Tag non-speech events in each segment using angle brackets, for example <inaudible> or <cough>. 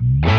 Bye.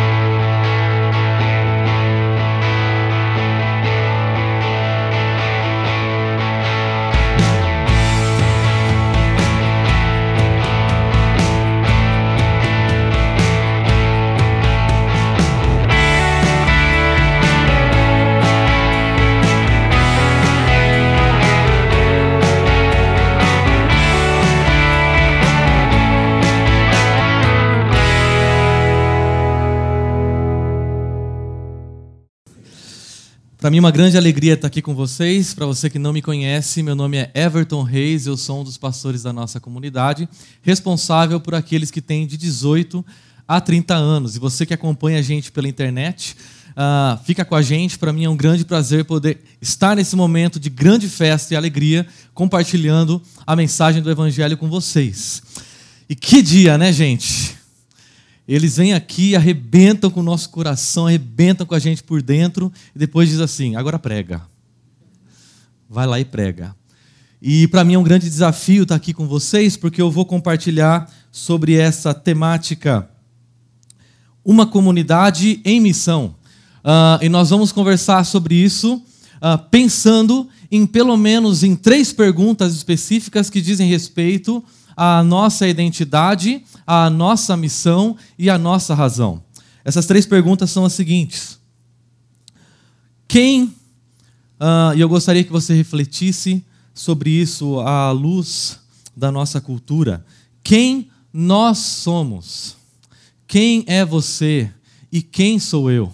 Para mim uma grande alegria estar aqui com vocês. Para você que não me conhece, meu nome é Everton Reis, eu sou um dos pastores da nossa comunidade, responsável por aqueles que têm de 18 a 30 anos. E você que acompanha a gente pela internet, uh, fica com a gente. Para mim é um grande prazer poder estar nesse momento de grande festa e alegria, compartilhando a mensagem do Evangelho com vocês. E que dia, né, gente? Eles vêm aqui, arrebentam com o nosso coração, arrebentam com a gente por dentro e depois diz assim: agora prega. Vai lá e prega. E para mim é um grande desafio estar aqui com vocês, porque eu vou compartilhar sobre essa temática, uma comunidade em missão. Uh, e nós vamos conversar sobre isso, uh, pensando em pelo menos em três perguntas específicas que dizem respeito à nossa identidade a nossa missão e a nossa razão. Essas três perguntas são as seguintes: Quem, uh, e eu gostaria que você refletisse sobre isso à luz da nossa cultura, quem nós somos? Quem é você e quem sou eu?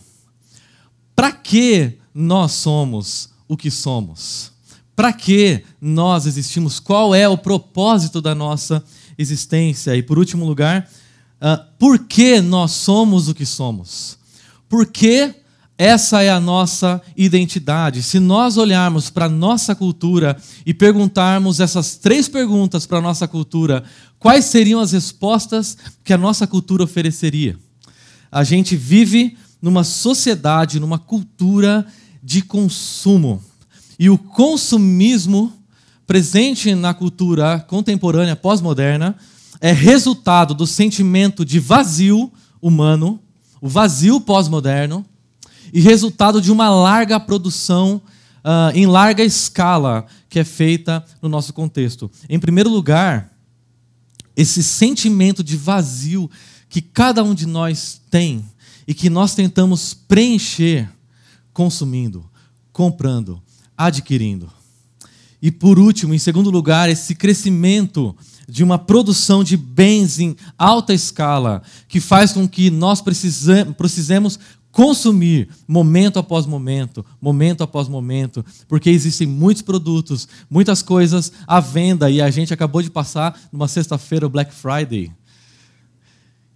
Para que nós somos o que somos? Para que nós existimos? Qual é o propósito da nossa existência? E por último lugar, uh, por que nós somos o que somos? Por que essa é a nossa identidade? Se nós olharmos para a nossa cultura e perguntarmos essas três perguntas para a nossa cultura, quais seriam as respostas que a nossa cultura ofereceria? A gente vive numa sociedade, numa cultura de consumo. E o consumismo presente na cultura contemporânea pós-moderna é resultado do sentimento de vazio humano, o vazio pós-moderno, e resultado de uma larga produção uh, em larga escala que é feita no nosso contexto. Em primeiro lugar, esse sentimento de vazio que cada um de nós tem e que nós tentamos preencher consumindo, comprando, adquirindo. E por último, em segundo lugar, esse crescimento de uma produção de bens em alta escala, que faz com que nós precisemos consumir momento após momento, momento após momento, porque existem muitos produtos, muitas coisas à venda e a gente acabou de passar numa sexta-feira o Black Friday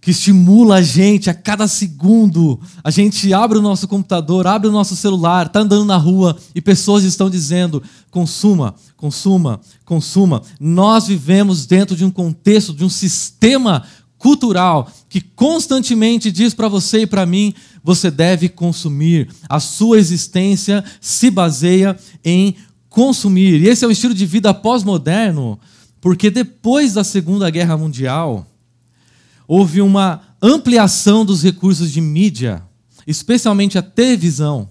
que estimula a gente a cada segundo. A gente abre o nosso computador, abre o nosso celular, está andando na rua e pessoas estão dizendo: consuma, consuma, consuma. Nós vivemos dentro de um contexto, de um sistema cultural que constantemente diz para você e para mim: você deve consumir. A sua existência se baseia em consumir. E esse é o estilo de vida pós-moderno, porque depois da Segunda Guerra Mundial houve uma ampliação dos recursos de mídia, especialmente a televisão,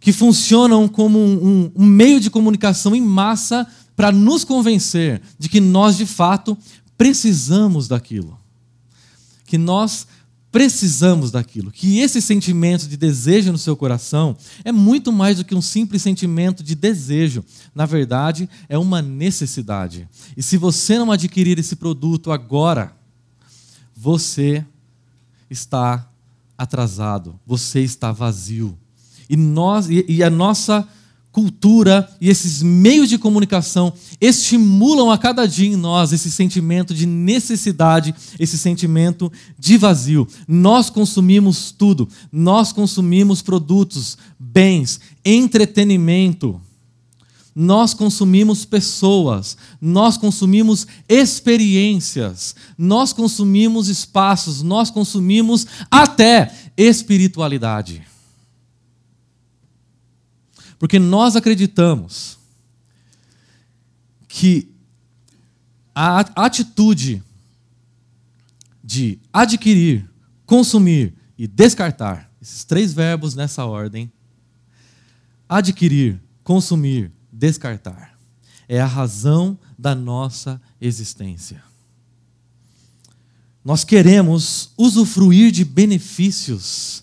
que funcionam como um, um, meio de comunicação em massa para nos convencer de que nós, de fato, precisamos daquilo. Que nós precisamos daquilo. Que esse sentimento de desejo no seu coração é muito mais do que um simples sentimento de desejo. Na verdade, é uma necessidade. E se você não adquirir esse produto agora, você está atrasado, você está vazio. E, nós, e, e a nossa cultura e esses meios de comunicação estimulam a cada dia em nós esse sentimento de necessidade, esse sentimento de vazio. Nós consumimos tudo, nós consumimos produtos, bens, entretenimento nós consumimos pessoas, nós consumimos experiências, nós consumimos espaços, nós consumimos até espiritualidade. Porque nós acreditamos que a atitude de adquirir, consumir e descartar. Esses três verbos nessa ordem. Adquirir, consumir, descartar. É a razão da nossa existência. Nós queremos usufruir de benefícios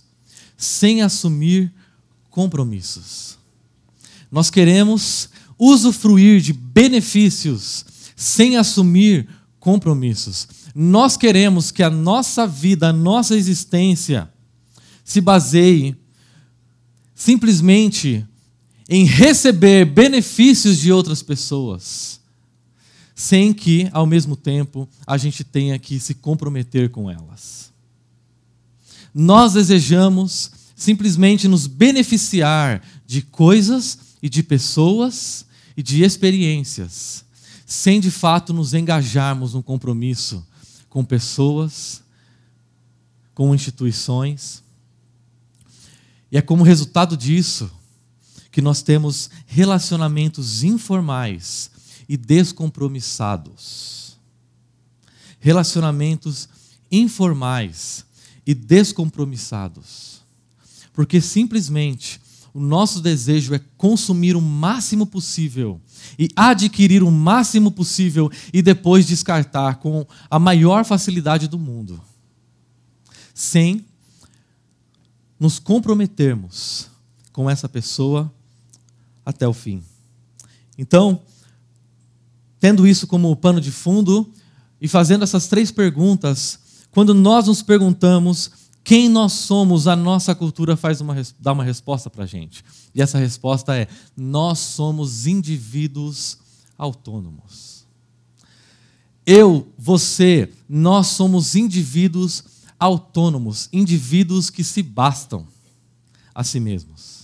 sem assumir compromissos. Nós queremos usufruir de benefícios sem assumir compromissos. Nós queremos que a nossa vida, a nossa existência, se baseie simplesmente em receber benefícios de outras pessoas, sem que, ao mesmo tempo, a gente tenha que se comprometer com elas. Nós desejamos simplesmente nos beneficiar de coisas e de pessoas e de experiências, sem de fato nos engajarmos num compromisso com pessoas, com instituições. E é como resultado disso que nós temos relacionamentos informais e descompromissados. Relacionamentos informais e descompromissados porque simplesmente o nosso desejo é consumir o máximo possível e adquirir o máximo possível e depois descartar com a maior facilidade do mundo, sem nos comprometermos com essa pessoa até o fim. Então, tendo isso como pano de fundo e fazendo essas três perguntas, quando nós nos perguntamos quem nós somos, a nossa cultura faz uma, dá uma resposta para a gente. E essa resposta é: nós somos indivíduos autônomos. Eu, você, nós somos indivíduos autônomos, indivíduos que se bastam a si mesmos.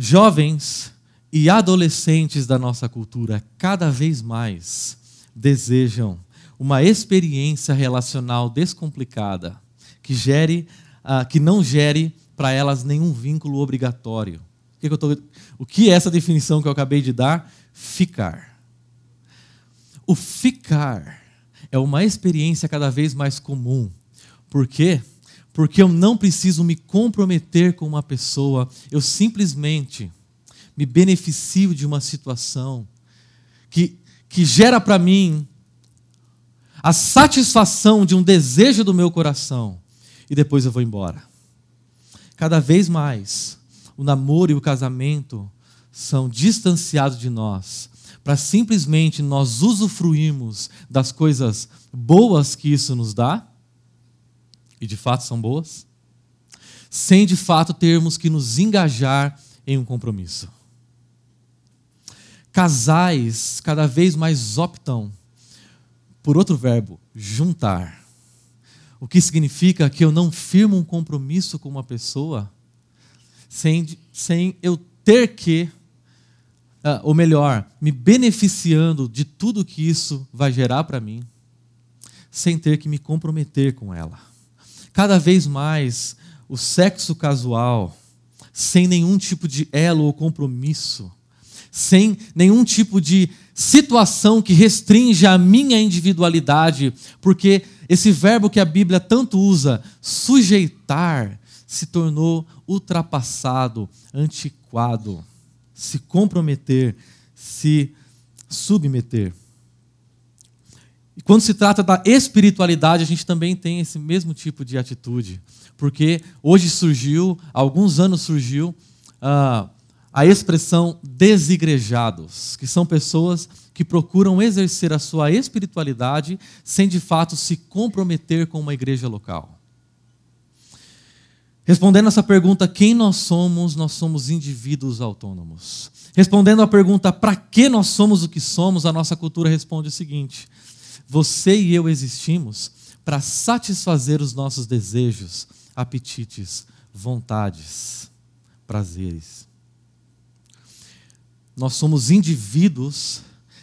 Jovens e adolescentes da nossa cultura cada vez mais desejam uma experiência relacional descomplicada que gere, uh, que não gere para elas nenhum vínculo obrigatório. O que, que, tô, o que é essa definição que eu acabei de dar? Ficar. O ficar é uma experiência cada vez mais comum. Por quê? Porque eu não preciso me comprometer com uma pessoa, eu simplesmente me beneficio de uma situação que, que gera para mim a satisfação de um desejo do meu coração e depois eu vou embora. Cada vez mais, o namoro e o casamento são distanciados de nós, para simplesmente nós usufruirmos das coisas boas que isso nos dá, e de fato são boas, sem de fato termos que nos engajar em um compromisso. Casais cada vez mais optam por outro verbo, juntar. O que significa que eu não firmo um compromisso com uma pessoa sem, sem eu ter que, uh, ou melhor, me beneficiando de tudo que isso vai gerar para mim, sem ter que me comprometer com ela. Cada vez mais, o sexo casual, sem nenhum tipo de elo ou compromisso, sem nenhum tipo de situação que restringe a minha individualidade, porque esse verbo que a Bíblia tanto usa, sujeitar, se tornou ultrapassado, antiquado, se comprometer, se submeter. Quando se trata da espiritualidade, a gente também tem esse mesmo tipo de atitude, porque hoje surgiu, há alguns anos surgiu, uh, a expressão desigrejados, que são pessoas que procuram exercer a sua espiritualidade sem de fato se comprometer com uma igreja local. Respondendo essa pergunta, quem nós somos? Nós somos indivíduos autônomos. Respondendo à pergunta, para que nós somos o que somos? A nossa cultura responde o seguinte: você e eu existimos para satisfazer os nossos desejos, apetites, vontades, prazeres. Nós somos indivíduos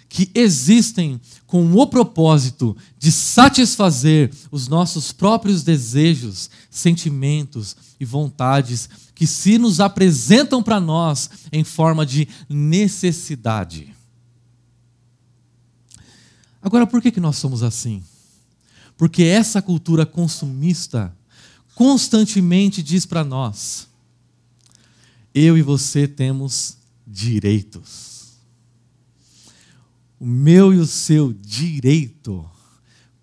que existem com o propósito de satisfazer os nossos próprios desejos, sentimentos e vontades que se nos apresentam para nós em forma de necessidade. Agora, por que, que nós somos assim? Porque essa cultura consumista constantemente diz para nós: eu e você temos direitos. O meu e o seu direito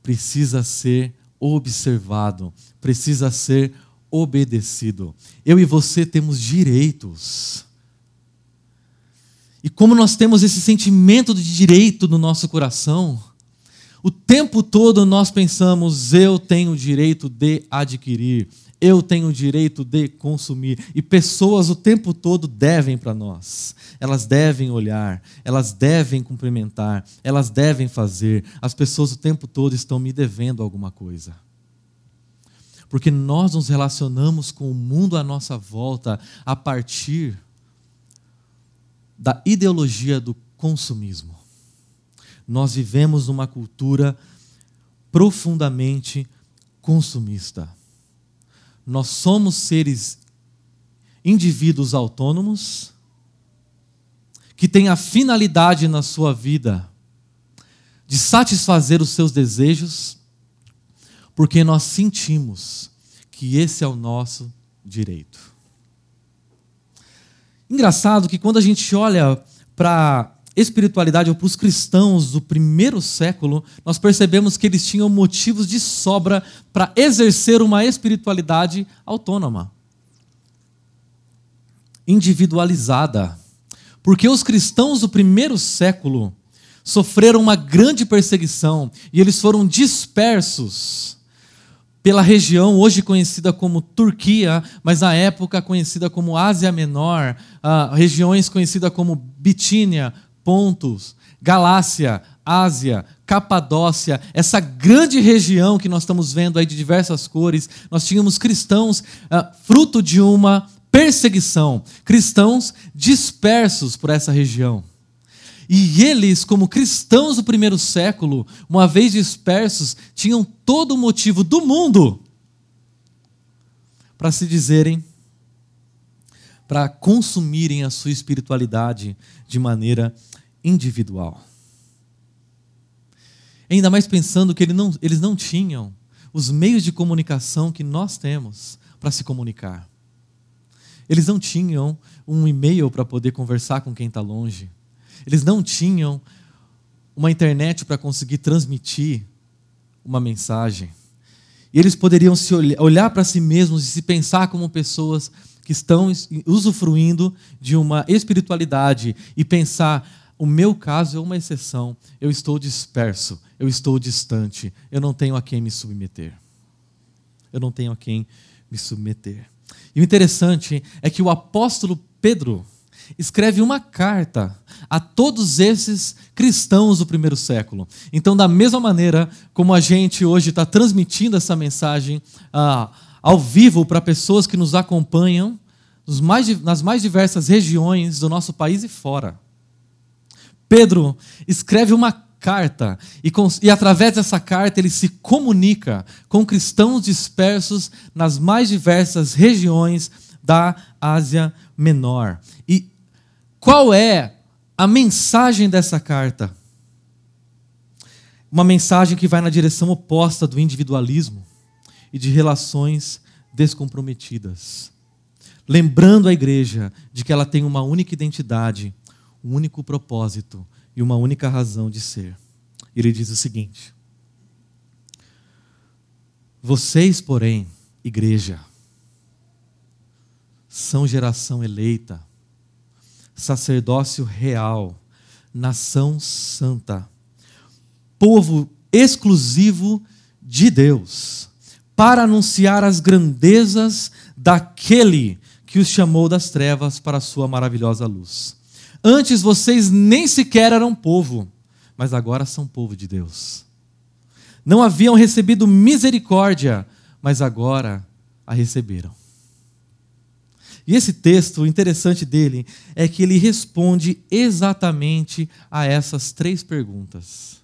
precisa ser observado, precisa ser obedecido. Eu e você temos direitos. E como nós temos esse sentimento de direito no nosso coração, o tempo todo nós pensamos: eu tenho o direito de adquirir, eu tenho o direito de consumir. E pessoas o tempo todo devem para nós. Elas devem olhar, elas devem cumprimentar, elas devem fazer. As pessoas o tempo todo estão me devendo alguma coisa. Porque nós nos relacionamos com o mundo à nossa volta a partir da ideologia do consumismo. Nós vivemos numa cultura profundamente consumista. Nós somos seres indivíduos autônomos que têm a finalidade na sua vida de satisfazer os seus desejos, porque nós sentimos que esse é o nosso direito. Engraçado que quando a gente olha para espiritualidade ou para os cristãos do primeiro século, nós percebemos que eles tinham motivos de sobra para exercer uma espiritualidade autônoma, individualizada. Porque os cristãos do primeiro século sofreram uma grande perseguição e eles foram dispersos pela região hoje conhecida como Turquia, mas na época conhecida como Ásia Menor, uh, regiões conhecidas como Bitínia, Pontos, Galácia, Ásia, Capadócia, essa grande região que nós estamos vendo aí de diversas cores, nós tínhamos cristãos uh, fruto de uma perseguição, cristãos dispersos por essa região. E eles, como cristãos do primeiro século, uma vez dispersos, tinham todo o motivo do mundo para se dizerem, para consumirem a sua espiritualidade de maneira individual. Ainda mais pensando que não, eles não tinham os meios de comunicação que nós temos para se comunicar. Eles não tinham um e-mail para poder conversar com quem está longe. Eles não tinham uma internet para conseguir transmitir uma mensagem. E eles poderiam se olhar, olhar para si mesmos e se pensar como pessoas que estão usufruindo de uma espiritualidade e pensar: o meu caso é uma exceção. Eu estou disperso, eu estou distante, eu não tenho a quem me submeter. Eu não tenho a quem me submeter. E o interessante é que o apóstolo Pedro escreve uma carta a todos esses cristãos do primeiro século. Então, da mesma maneira como a gente hoje está transmitindo essa mensagem ah, ao vivo para pessoas que nos acompanham mais, nas mais diversas regiões do nosso país e fora. Pedro escreve uma carta e, com, e, através dessa carta ele se comunica com cristãos dispersos nas mais diversas regiões da Ásia Menor. E qual é a mensagem dessa carta? Uma mensagem que vai na direção oposta do individualismo e de relações descomprometidas. Lembrando a igreja de que ela tem uma única identidade um único propósito e uma única razão de ser. Ele diz o seguinte: Vocês, porém, igreja, são geração eleita, sacerdócio real, nação santa, povo exclusivo de Deus, para anunciar as grandezas daquele que os chamou das trevas para a sua maravilhosa luz. Antes vocês nem sequer eram povo, mas agora são povo de Deus. Não haviam recebido misericórdia, mas agora a receberam. E esse texto, o interessante dele é que ele responde exatamente a essas três perguntas.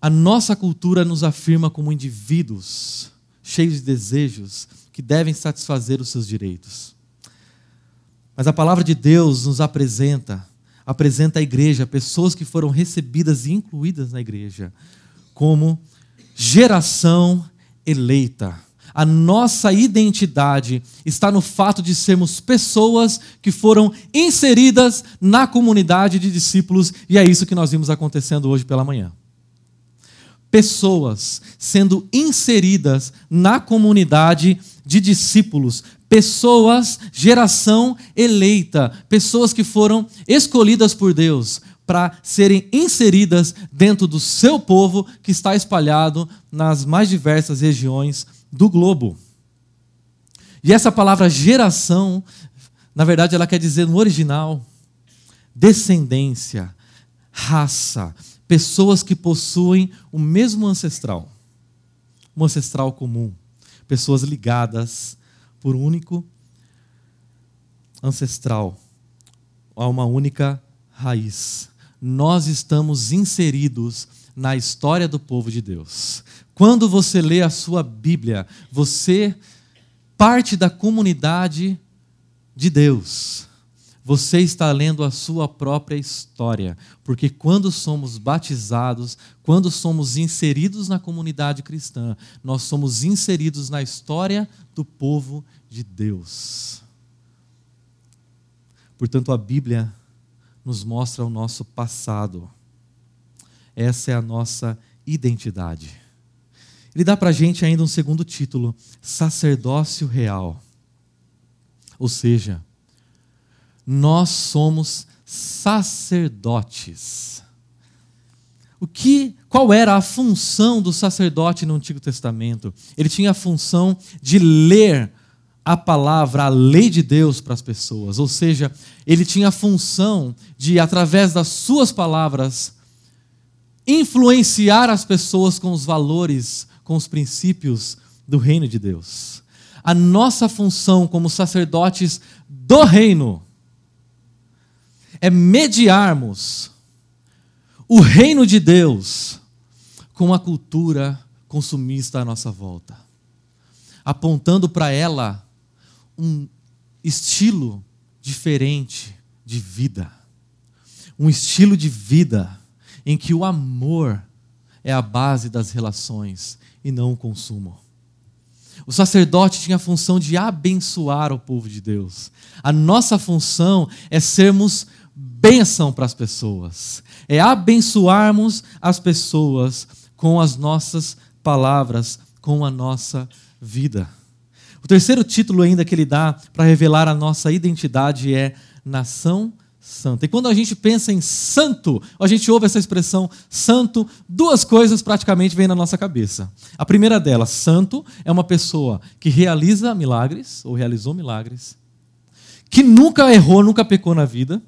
A nossa cultura nos afirma como indivíduos cheios de desejos que devem satisfazer os seus direitos. Mas a palavra de Deus nos apresenta, apresenta a igreja, pessoas que foram recebidas e incluídas na igreja, como geração eleita. A nossa identidade está no fato de sermos pessoas que foram inseridas na comunidade de discípulos, e é isso que nós vimos acontecendo hoje pela manhã. Pessoas sendo inseridas na comunidade de discípulos, pessoas, geração eleita, pessoas que foram escolhidas por Deus para serem inseridas dentro do seu povo que está espalhado nas mais diversas regiões do globo. E essa palavra geração, na verdade, ela quer dizer no original descendência, raça, pessoas que possuem o mesmo ancestral, um ancestral comum, pessoas ligadas por único ancestral, a uma única raiz. Nós estamos inseridos na história do povo de Deus. Quando você lê a sua Bíblia, você parte da comunidade de Deus. Você está lendo a sua própria história, porque quando somos batizados, quando somos inseridos na comunidade cristã, nós somos inseridos na história do povo de Deus. Portanto, a Bíblia nos mostra o nosso passado. Essa é a nossa identidade. Ele dá para a gente ainda um segundo título: sacerdócio real. Ou seja, nós somos sacerdotes. O que, qual era a função do sacerdote no Antigo Testamento? Ele tinha a função de ler a palavra, a lei de Deus para as pessoas. Ou seja, ele tinha a função de, através das suas palavras, influenciar as pessoas com os valores com os princípios do reino de Deus. A nossa função como sacerdotes do reino é mediarmos o reino de Deus com a cultura consumista à nossa volta, apontando para ela um estilo diferente de vida, um estilo de vida em que o amor é a base das relações e não o consumo. O sacerdote tinha a função de abençoar o povo de Deus. A nossa função é sermos bênção para as pessoas, é abençoarmos as pessoas com as nossas palavras, com a nossa vida. O terceiro título ainda que ele dá para revelar a nossa identidade é nação santa. E quando a gente pensa em santo, a gente ouve essa expressão santo, duas coisas praticamente vêm na nossa cabeça. A primeira delas, santo, é uma pessoa que realiza milagres, ou realizou milagres, que nunca errou, nunca pecou na vida,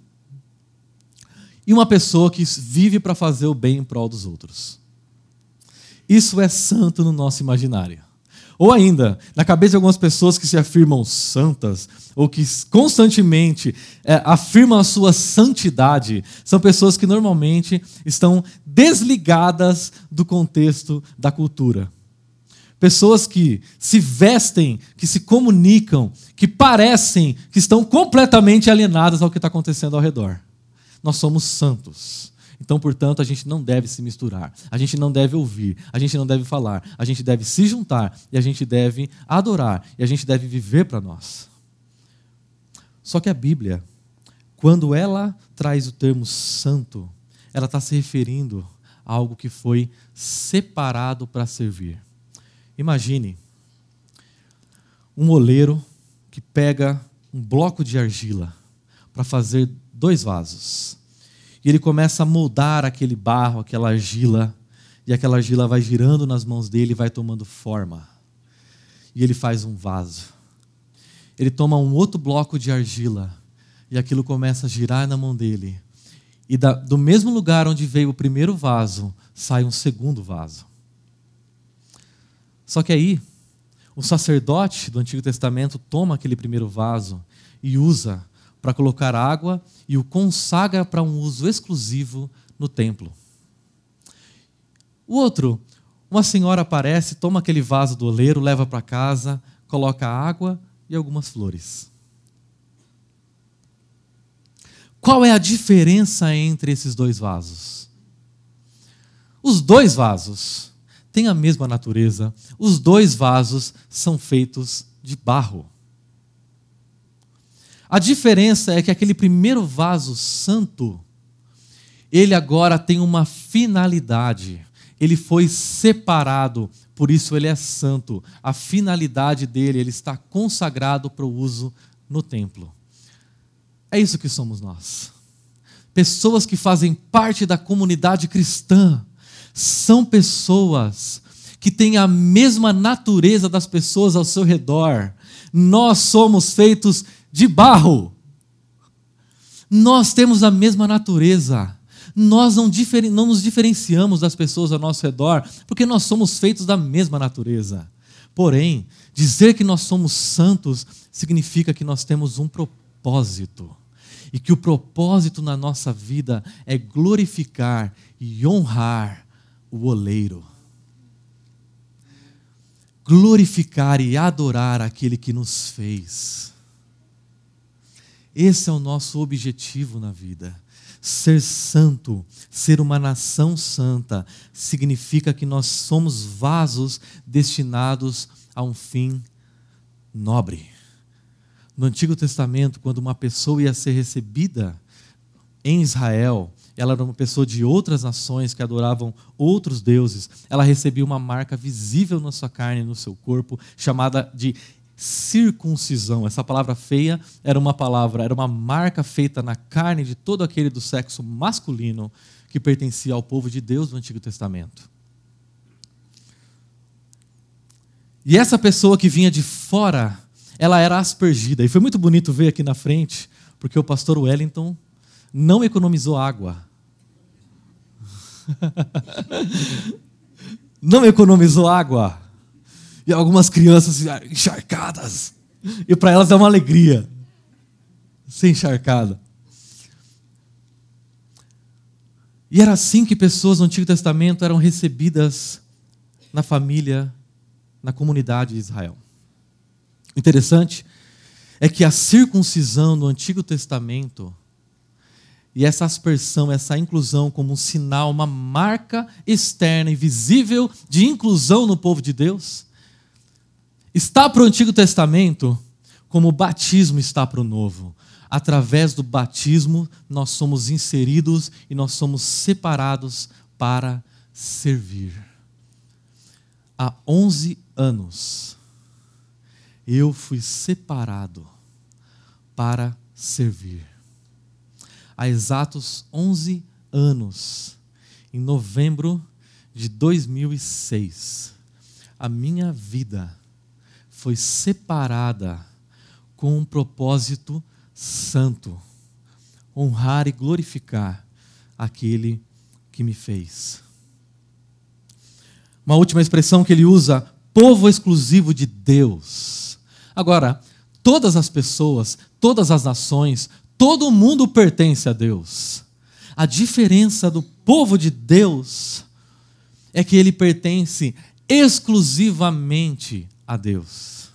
e uma pessoa que vive para fazer o bem em prol dos outros. Isso é santo no nosso imaginário. Ou ainda, na cabeça de algumas pessoas que se afirmam santas, ou que constantemente é, afirmam a sua santidade, são pessoas que normalmente estão desligadas do contexto da cultura. Pessoas que se vestem, que se comunicam, que parecem que estão completamente alienadas ao que está acontecendo ao redor. Nós somos santos. Então, portanto, a gente não deve se misturar, a gente não deve ouvir, a gente não deve falar, a gente deve se juntar e a gente deve adorar e a gente deve viver para nós. Só que a Bíblia, quando ela traz o termo santo, ela está se referindo a algo que foi separado para servir. Imagine um oleiro que pega um bloco de argila para fazer dois vasos. E ele começa a moldar aquele barro, aquela argila, e aquela argila vai girando nas mãos dele e vai tomando forma. E ele faz um vaso. Ele toma um outro bloco de argila e aquilo começa a girar na mão dele. E da, do mesmo lugar onde veio o primeiro vaso, sai um segundo vaso. Só que aí, o sacerdote do Antigo Testamento toma aquele primeiro vaso e usa para colocar água e o consagra para um uso exclusivo no templo. O outro, uma senhora aparece, toma aquele vaso do oleiro, leva para casa, coloca água e algumas flores. Qual é a diferença entre esses dois vasos? Os dois vasos têm a mesma natureza. Os dois vasos são feitos de barro. A diferença é que aquele primeiro vaso santo, ele agora tem uma finalidade. Ele foi separado, por isso ele é santo. A finalidade dele, ele está consagrado para o uso no templo. É isso que somos nós. Pessoas que fazem parte da comunidade cristã são pessoas que têm a mesma natureza das pessoas ao seu redor. Nós somos feitos de barro. Nós temos a mesma natureza. Nós não, não, nos diferenciamos das pessoas ao nosso redor, porque nós somos feitos da mesma natureza. Porém, dizer que nós somos santos significa que nós temos um propósito. E que o propósito na nossa vida é glorificar e honrar o oleiro. Glorificar e adorar aquele que nos fez. Esse é o nosso objetivo na vida. Ser santo, ser uma nação santa, significa que nós somos vasos destinados a um fim nobre. No Antigo Testamento, quando uma pessoa ia ser recebida em Israel, ela era uma pessoa de outras nações que adoravam outros deuses, ela recebia uma marca visível na sua carne, no seu corpo, chamada de circuncisão. Essa palavra feia era uma palavra, era uma marca feita na carne de todo aquele do sexo masculino que pertencia ao povo de Deus do Antigo Testamento. E essa pessoa que vinha de fora, ela era aspergida. E foi muito bonito ver aqui na frente, porque o pastor Wellington não economizou água. <laughs> não economizou água. E algumas crianças encharcadas. E para elas é uma alegria ser encharcada. E era assim que pessoas no Antigo Testamento eram recebidas na família, na comunidade de Israel. Interessante é que a circuncisão no Antigo Testamento e essa aspersão, essa inclusão como um sinal, uma marca externa e visível de inclusão no povo de Deus, está para o Antigo Testamento como o batismo está para o Novo. Através do batismo, nós somos inseridos e nós somos separados para servir. Há 11 anos, eu fui separado para servir há exatos 11 anos, em novembro de 2006, a minha vida foi separada com um propósito santo honrar e glorificar aquele que me fez. Uma última expressão que ele usa, povo exclusivo de Deus. Agora, todas as pessoas, todas as nações, Todo mundo pertence a Deus. A diferença do povo de Deus é que ele pertence exclusivamente a Deus.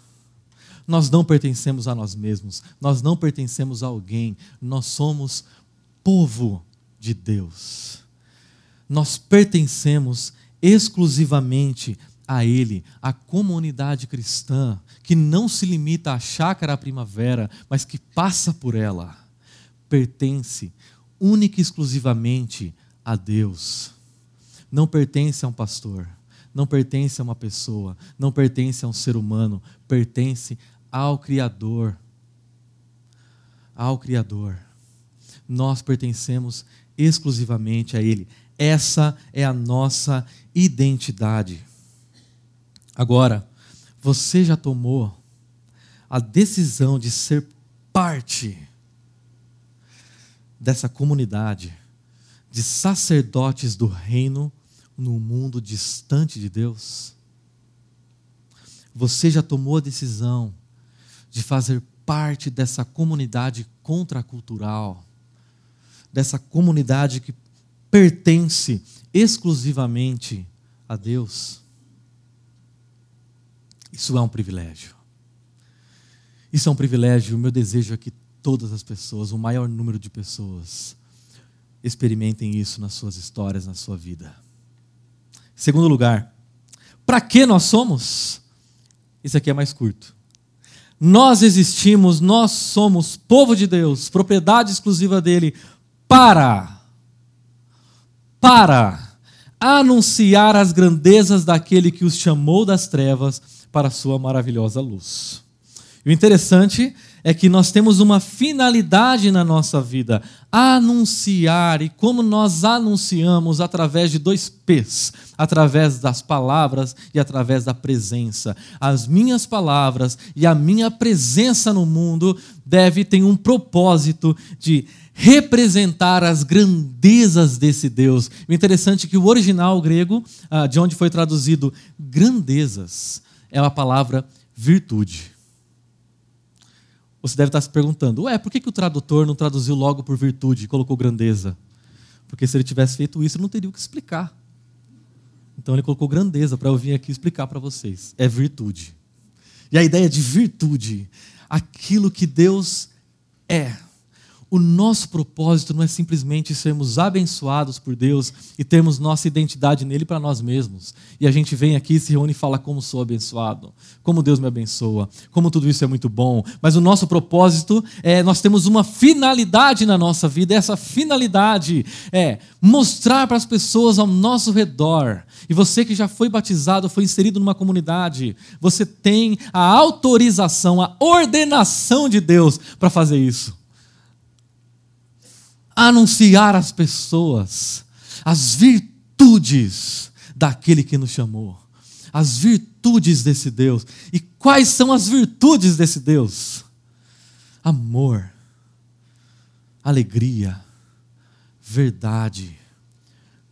Nós não pertencemos a nós mesmos, nós não pertencemos a alguém, nós somos povo de Deus. Nós pertencemos exclusivamente a Ele, a comunidade cristã, que não se limita à chácara primavera, mas que passa por ela pertence única e exclusivamente a Deus. Não pertence a um pastor, não pertence a uma pessoa, não pertence a um ser humano, pertence ao Criador. Ao Criador. Nós pertencemos exclusivamente a Ele. Essa é a nossa identidade. Agora, você já tomou a decisão de ser parte dessa comunidade de sacerdotes do reino no mundo distante de Deus? Você já tomou a decisão de fazer parte dessa comunidade contracultural, dessa comunidade que pertence exclusivamente a Deus? Isso é um privilégio. Isso é um privilégio. O meu desejo é que todas as pessoas, o maior número de pessoas, experimentem isso nas suas histórias, na sua vida. Segundo lugar, para que nós somos? Isso aqui é mais curto. Nós existimos, nós somos povo de Deus, propriedade exclusiva dele, para para anunciar as grandezas daquele que os chamou das trevas para a sua maravilhosa luz. E o interessante é que nós temos uma finalidade na nossa vida: anunciar. E como nós anunciamos através de dois P's, através das palavras e através da presença. As minhas palavras e a minha presença no mundo deve ter um propósito de representar as grandezas desse Deus. O interessante é que o original grego, ah, de onde foi traduzido grandezas, é a palavra virtude. Você deve estar se perguntando, ué, por que, que o tradutor não traduziu logo por virtude e colocou grandeza? Porque se ele tivesse feito isso, não teria o que explicar. Então ele colocou grandeza para eu vir aqui explicar para vocês. É virtude. E a ideia de virtude, aquilo que Deus é o nosso propósito não é simplesmente sermos abençoados por Deus e termos nossa identidade nele para nós mesmos. E a gente vem aqui, se reúne e fala como sou abençoado, como Deus me abençoa, como tudo isso é muito bom. Mas o nosso propósito é, nós temos uma finalidade na nossa vida. E essa finalidade é mostrar para as pessoas ao nosso redor. E você que já foi batizado, foi inserido numa comunidade, você tem a autorização, a ordenação de Deus para fazer isso anunciar às pessoas as virtudes daquele que nos chamou, as virtudes desse Deus. E quais são as virtudes desse Deus? Amor, alegria, verdade,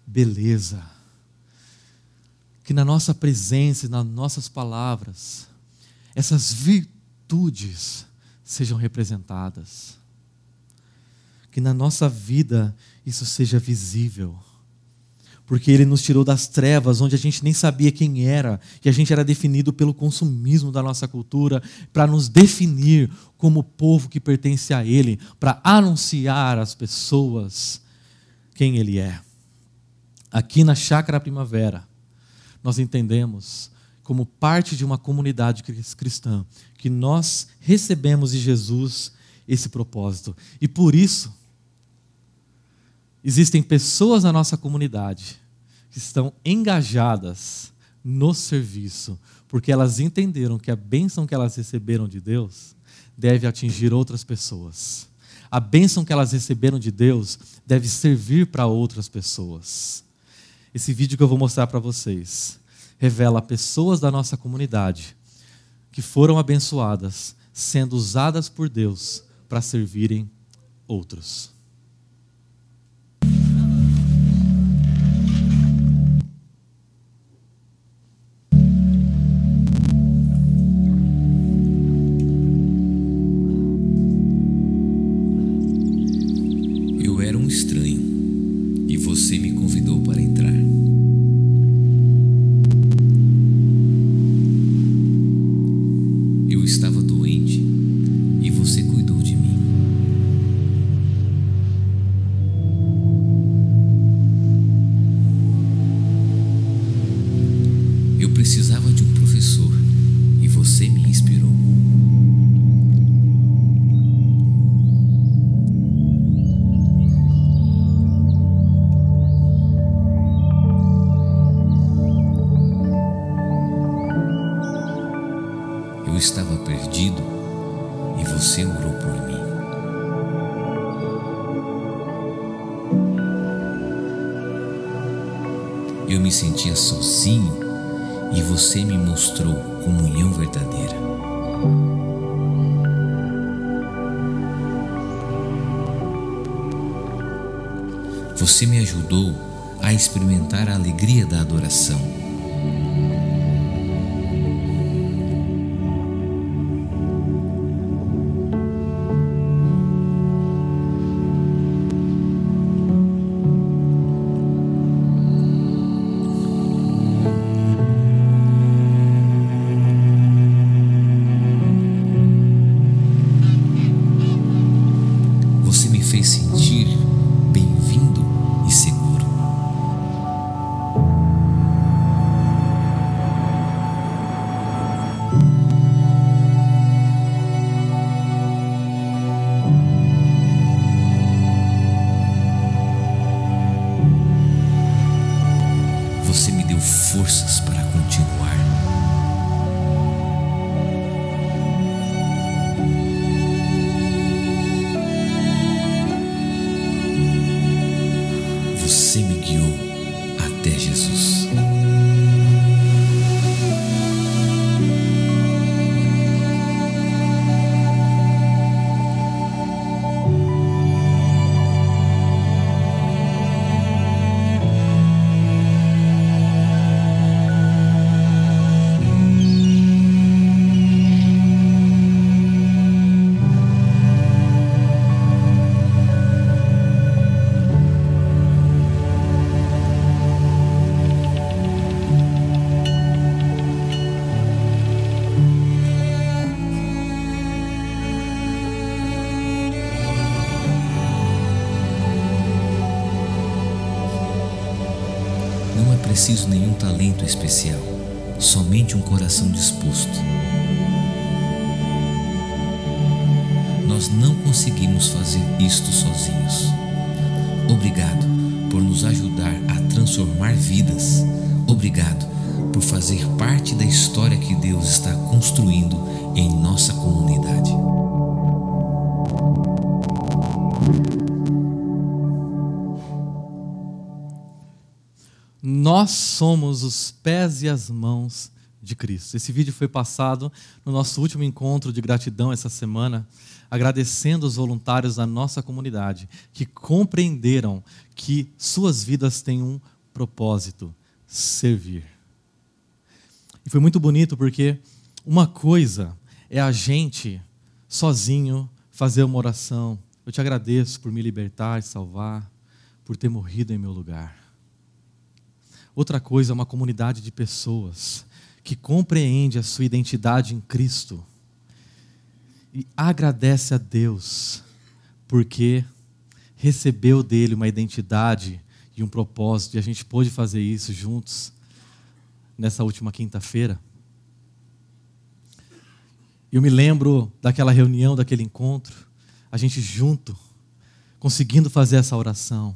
beleza. Que na nossa presença e nas nossas palavras, essas virtudes sejam representadas que na nossa vida isso seja visível. Porque Ele nos tirou das trevas, onde a gente nem sabia quem era, e a gente era definido pelo consumismo da nossa cultura, para nos definir como povo que pertence a Ele, para anunciar às pessoas quem Ele é. Aqui na Chácara Primavera, nós entendemos, como parte de uma comunidade cristã, que nós recebemos de Jesus esse propósito. E por isso, Existem pessoas na nossa comunidade que estão engajadas no serviço, porque elas entenderam que a bênção que elas receberam de Deus deve atingir outras pessoas. A bênção que elas receberam de Deus deve servir para outras pessoas. Esse vídeo que eu vou mostrar para vocês revela pessoas da nossa comunidade que foram abençoadas, sendo usadas por Deus para servirem outros. Você me ajudou a experimentar a alegria da adoração. Preciso nenhum talento especial, somente um coração disposto. Nós não conseguimos fazer isto sozinhos. Obrigado por nos ajudar a transformar vidas. Obrigado por fazer parte da história que Deus está construindo em nossa comunidade. Nós somos os pés e as mãos de Cristo. Esse vídeo foi passado no nosso último encontro de gratidão essa semana, agradecendo os voluntários da nossa comunidade que compreenderam que suas vidas têm um propósito: servir. E foi muito bonito porque uma coisa é a gente sozinho fazer uma oração. Eu te agradeço por me libertar e salvar, por ter morrido em meu lugar. Outra coisa é uma comunidade de pessoas que compreende a sua identidade em Cristo e agradece a Deus porque recebeu dele uma identidade e um propósito, e a gente pôde fazer isso juntos nessa última quinta-feira. Eu me lembro daquela reunião, daquele encontro, a gente junto, conseguindo fazer essa oração.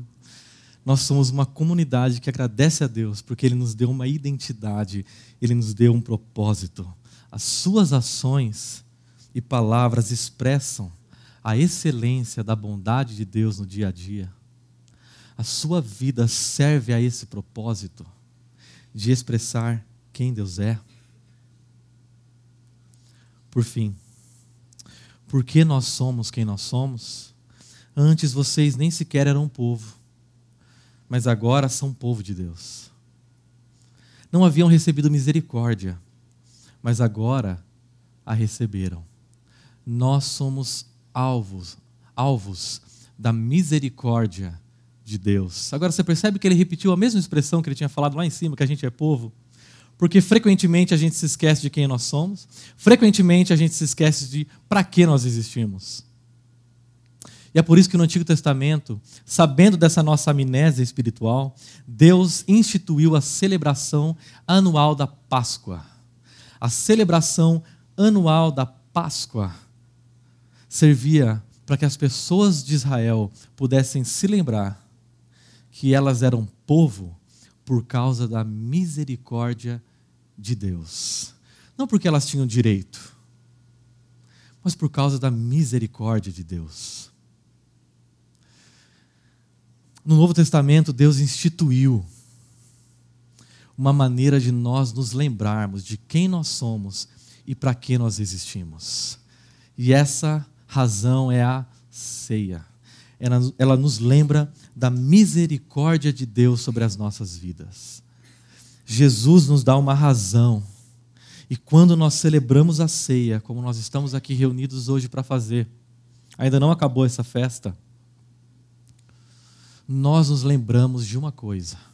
Nós somos uma comunidade que agradece a Deus porque Ele nos deu uma identidade, Ele nos deu um propósito. As suas ações e palavras expressam a excelência da bondade de Deus no dia a dia. A sua vida serve a esse propósito de expressar quem Deus é. Por fim, por que nós somos quem nós somos? Antes vocês nem sequer eram povo, mas agora são povo de Deus. Não haviam recebido misericórdia mas agora a receberam. Nós somos alvos, alvos da misericórdia de Deus. Agora você percebe que ele repetiu a mesma expressão que ele tinha falado lá em cima, que a gente é povo? Porque frequentemente a gente se esquece de quem nós somos, frequentemente a gente se esquece de para que nós existimos. E é por isso que no Antigo Testamento, sabendo dessa nossa amnésia espiritual, Deus instituiu a celebração anual da Páscoa a celebração anual da Páscoa servia para que as pessoas de Israel pudessem se lembrar que elas eram povo por causa da misericórdia de Deus. Não porque elas tinham direito, mas por causa da misericórdia de Deus. No Novo Testamento, Deus instituiu uma maneira de nós nos lembrarmos de quem nós somos e para que nós existimos. E essa razão é a ceia. Ela, ela nos lembra da misericórdia de Deus sobre as nossas vidas. Jesus nos dá uma razão. E quando nós celebramos a ceia, como nós estamos aqui reunidos hoje para fazer, ainda não acabou essa festa, nós nos lembramos de uma coisa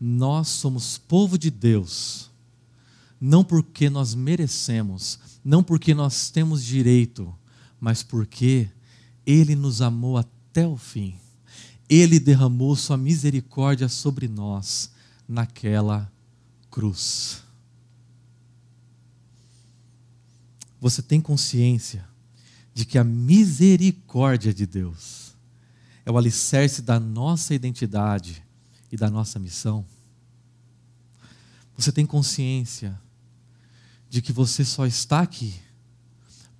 nós somos povo de Deus, não porque nós merecemos, não porque nós temos direito, mas porque Ele nos amou até o fim. Ele derramou Sua misericórdia sobre nós naquela cruz. Você tem consciência de que a misericórdia de Deus é o alicerce da nossa identidade e da nossa missão? Você tem consciência de que você só está aqui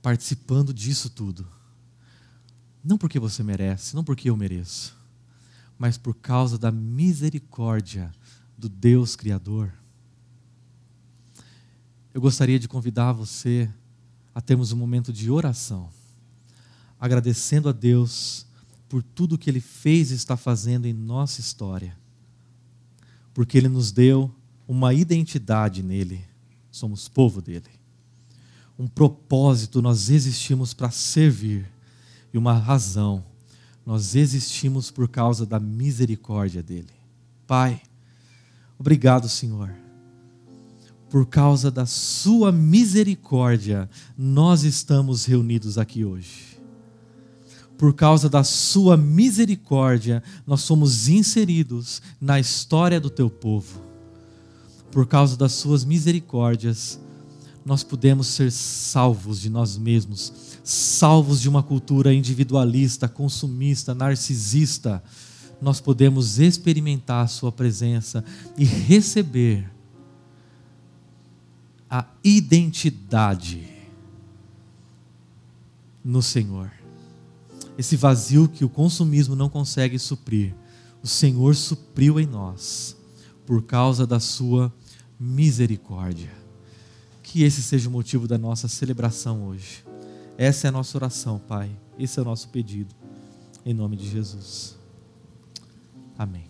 participando disso tudo, não porque você merece, não porque eu mereço, mas por causa da misericórdia do Deus Criador? Eu gostaria de convidar você a termos um momento de oração, agradecendo a Deus por tudo que Ele fez e está fazendo em nossa história porque Ele nos deu uma identidade nele. Somos povo dele. Um propósito, nós existimos para servir. E uma razão, nós existimos por causa da misericórdia dele. Pai, obrigado, Senhor. Por causa da Sua misericórdia, nós estamos reunidos aqui hoje. Por causa da Sua misericórdia, nós somos inseridos na história do Teu povo. Por causa das Suas misericórdias, nós podemos ser salvos de nós mesmos, salvos de uma cultura individualista, consumista, narcisista nós podemos experimentar a Sua presença e receber a identidade no Senhor. Esse vazio que o consumismo não consegue suprir, o Senhor supriu em nós, por causa da Sua misericórdia. Que esse seja o motivo da nossa celebração hoje. Essa é a nossa oração, Pai. Esse é o nosso pedido. Em nome de Jesus. Amém.